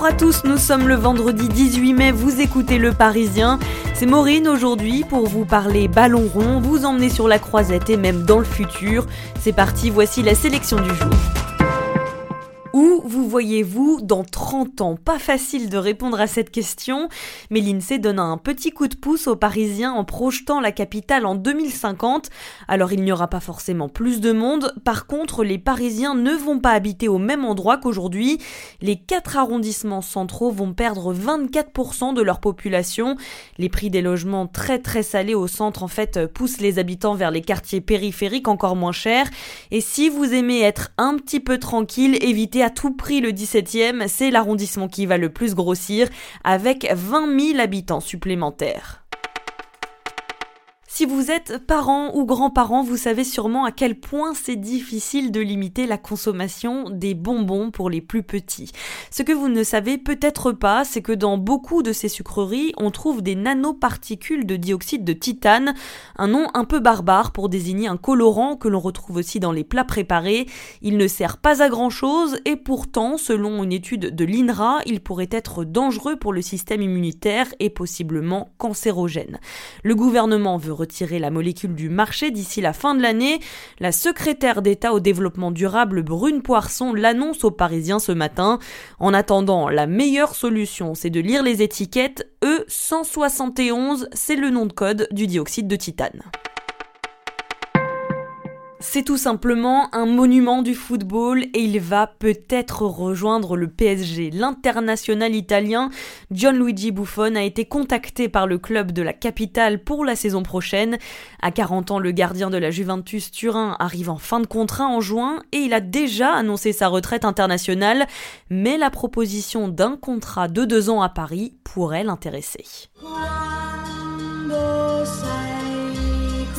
Bonjour à tous, nous sommes le vendredi 18 mai, vous écoutez Le Parisien. C'est Maureen aujourd'hui pour vous parler ballon rond, vous emmener sur la croisette et même dans le futur. C'est parti, voici la sélection du jour. Où vous voyez-vous dans 30 ans? Pas facile de répondre à cette question, mais l'INSEE donne un petit coup de pouce aux Parisiens en projetant la capitale en 2050. Alors il n'y aura pas forcément plus de monde, par contre les Parisiens ne vont pas habiter au même endroit qu'aujourd'hui. Les quatre arrondissements centraux vont perdre 24% de leur population. Les prix des logements très très salés au centre en fait poussent les habitants vers les quartiers périphériques encore moins chers. Et si vous aimez être un petit peu tranquille, évitez à tout prix le 17e, c'est l'arrondissement qui va le plus grossir, avec 20 000 habitants supplémentaires. Si vous êtes parent ou grand-parent, vous savez sûrement à quel point c'est difficile de limiter la consommation des bonbons pour les plus petits. Ce que vous ne savez peut-être pas, c'est que dans beaucoup de ces sucreries, on trouve des nanoparticules de dioxyde de titane, un nom un peu barbare pour désigner un colorant que l'on retrouve aussi dans les plats préparés. Il ne sert pas à grand-chose et pourtant, selon une étude de l'INRA, il pourrait être dangereux pour le système immunitaire et possiblement cancérogène. Le gouvernement veut retirer la molécule du marché d'ici la fin de l'année. La secrétaire d'État au développement durable Brune Poisson l'annonce aux Parisiens ce matin. En attendant, la meilleure solution, c'est de lire les étiquettes. E171, c'est le nom de code du dioxyde de titane. C'est tout simplement un monument du football et il va peut-être rejoindre le PSG. L'international italien Gianluigi Buffon a été contacté par le club de la capitale pour la saison prochaine. À 40 ans, le gardien de la Juventus Turin arrive en fin de contrat en juin et il a déjà annoncé sa retraite internationale, mais la proposition d'un contrat de deux ans à Paris pourrait l'intéresser.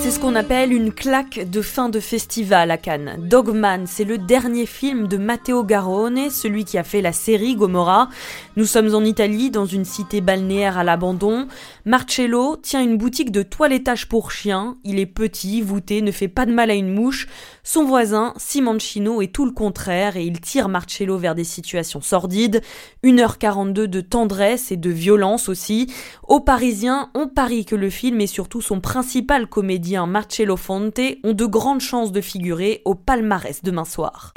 C'est ce qu'on appelle une claque de fin de festival à Cannes. Dogman, c'est le dernier film de Matteo Garrone, celui qui a fait la série Gomorra. Nous sommes en Italie, dans une cité balnéaire à l'abandon. Marcello tient une boutique de toilettage pour chiens. Il est petit, voûté, ne fait pas de mal à une mouche. Son voisin, Simoncino, est tout le contraire et il tire Marcello vers des situations sordides. 1h42 de tendresse et de violence aussi. Aux Parisiens, on parie que le film et surtout son principal comédien Marcello Fonte ont de grandes chances de figurer au palmarès demain soir.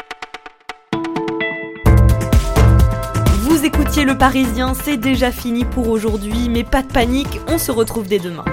Vous écoutiez Le Parisien, c'est déjà fini pour aujourd'hui, mais pas de panique, on se retrouve dès demain.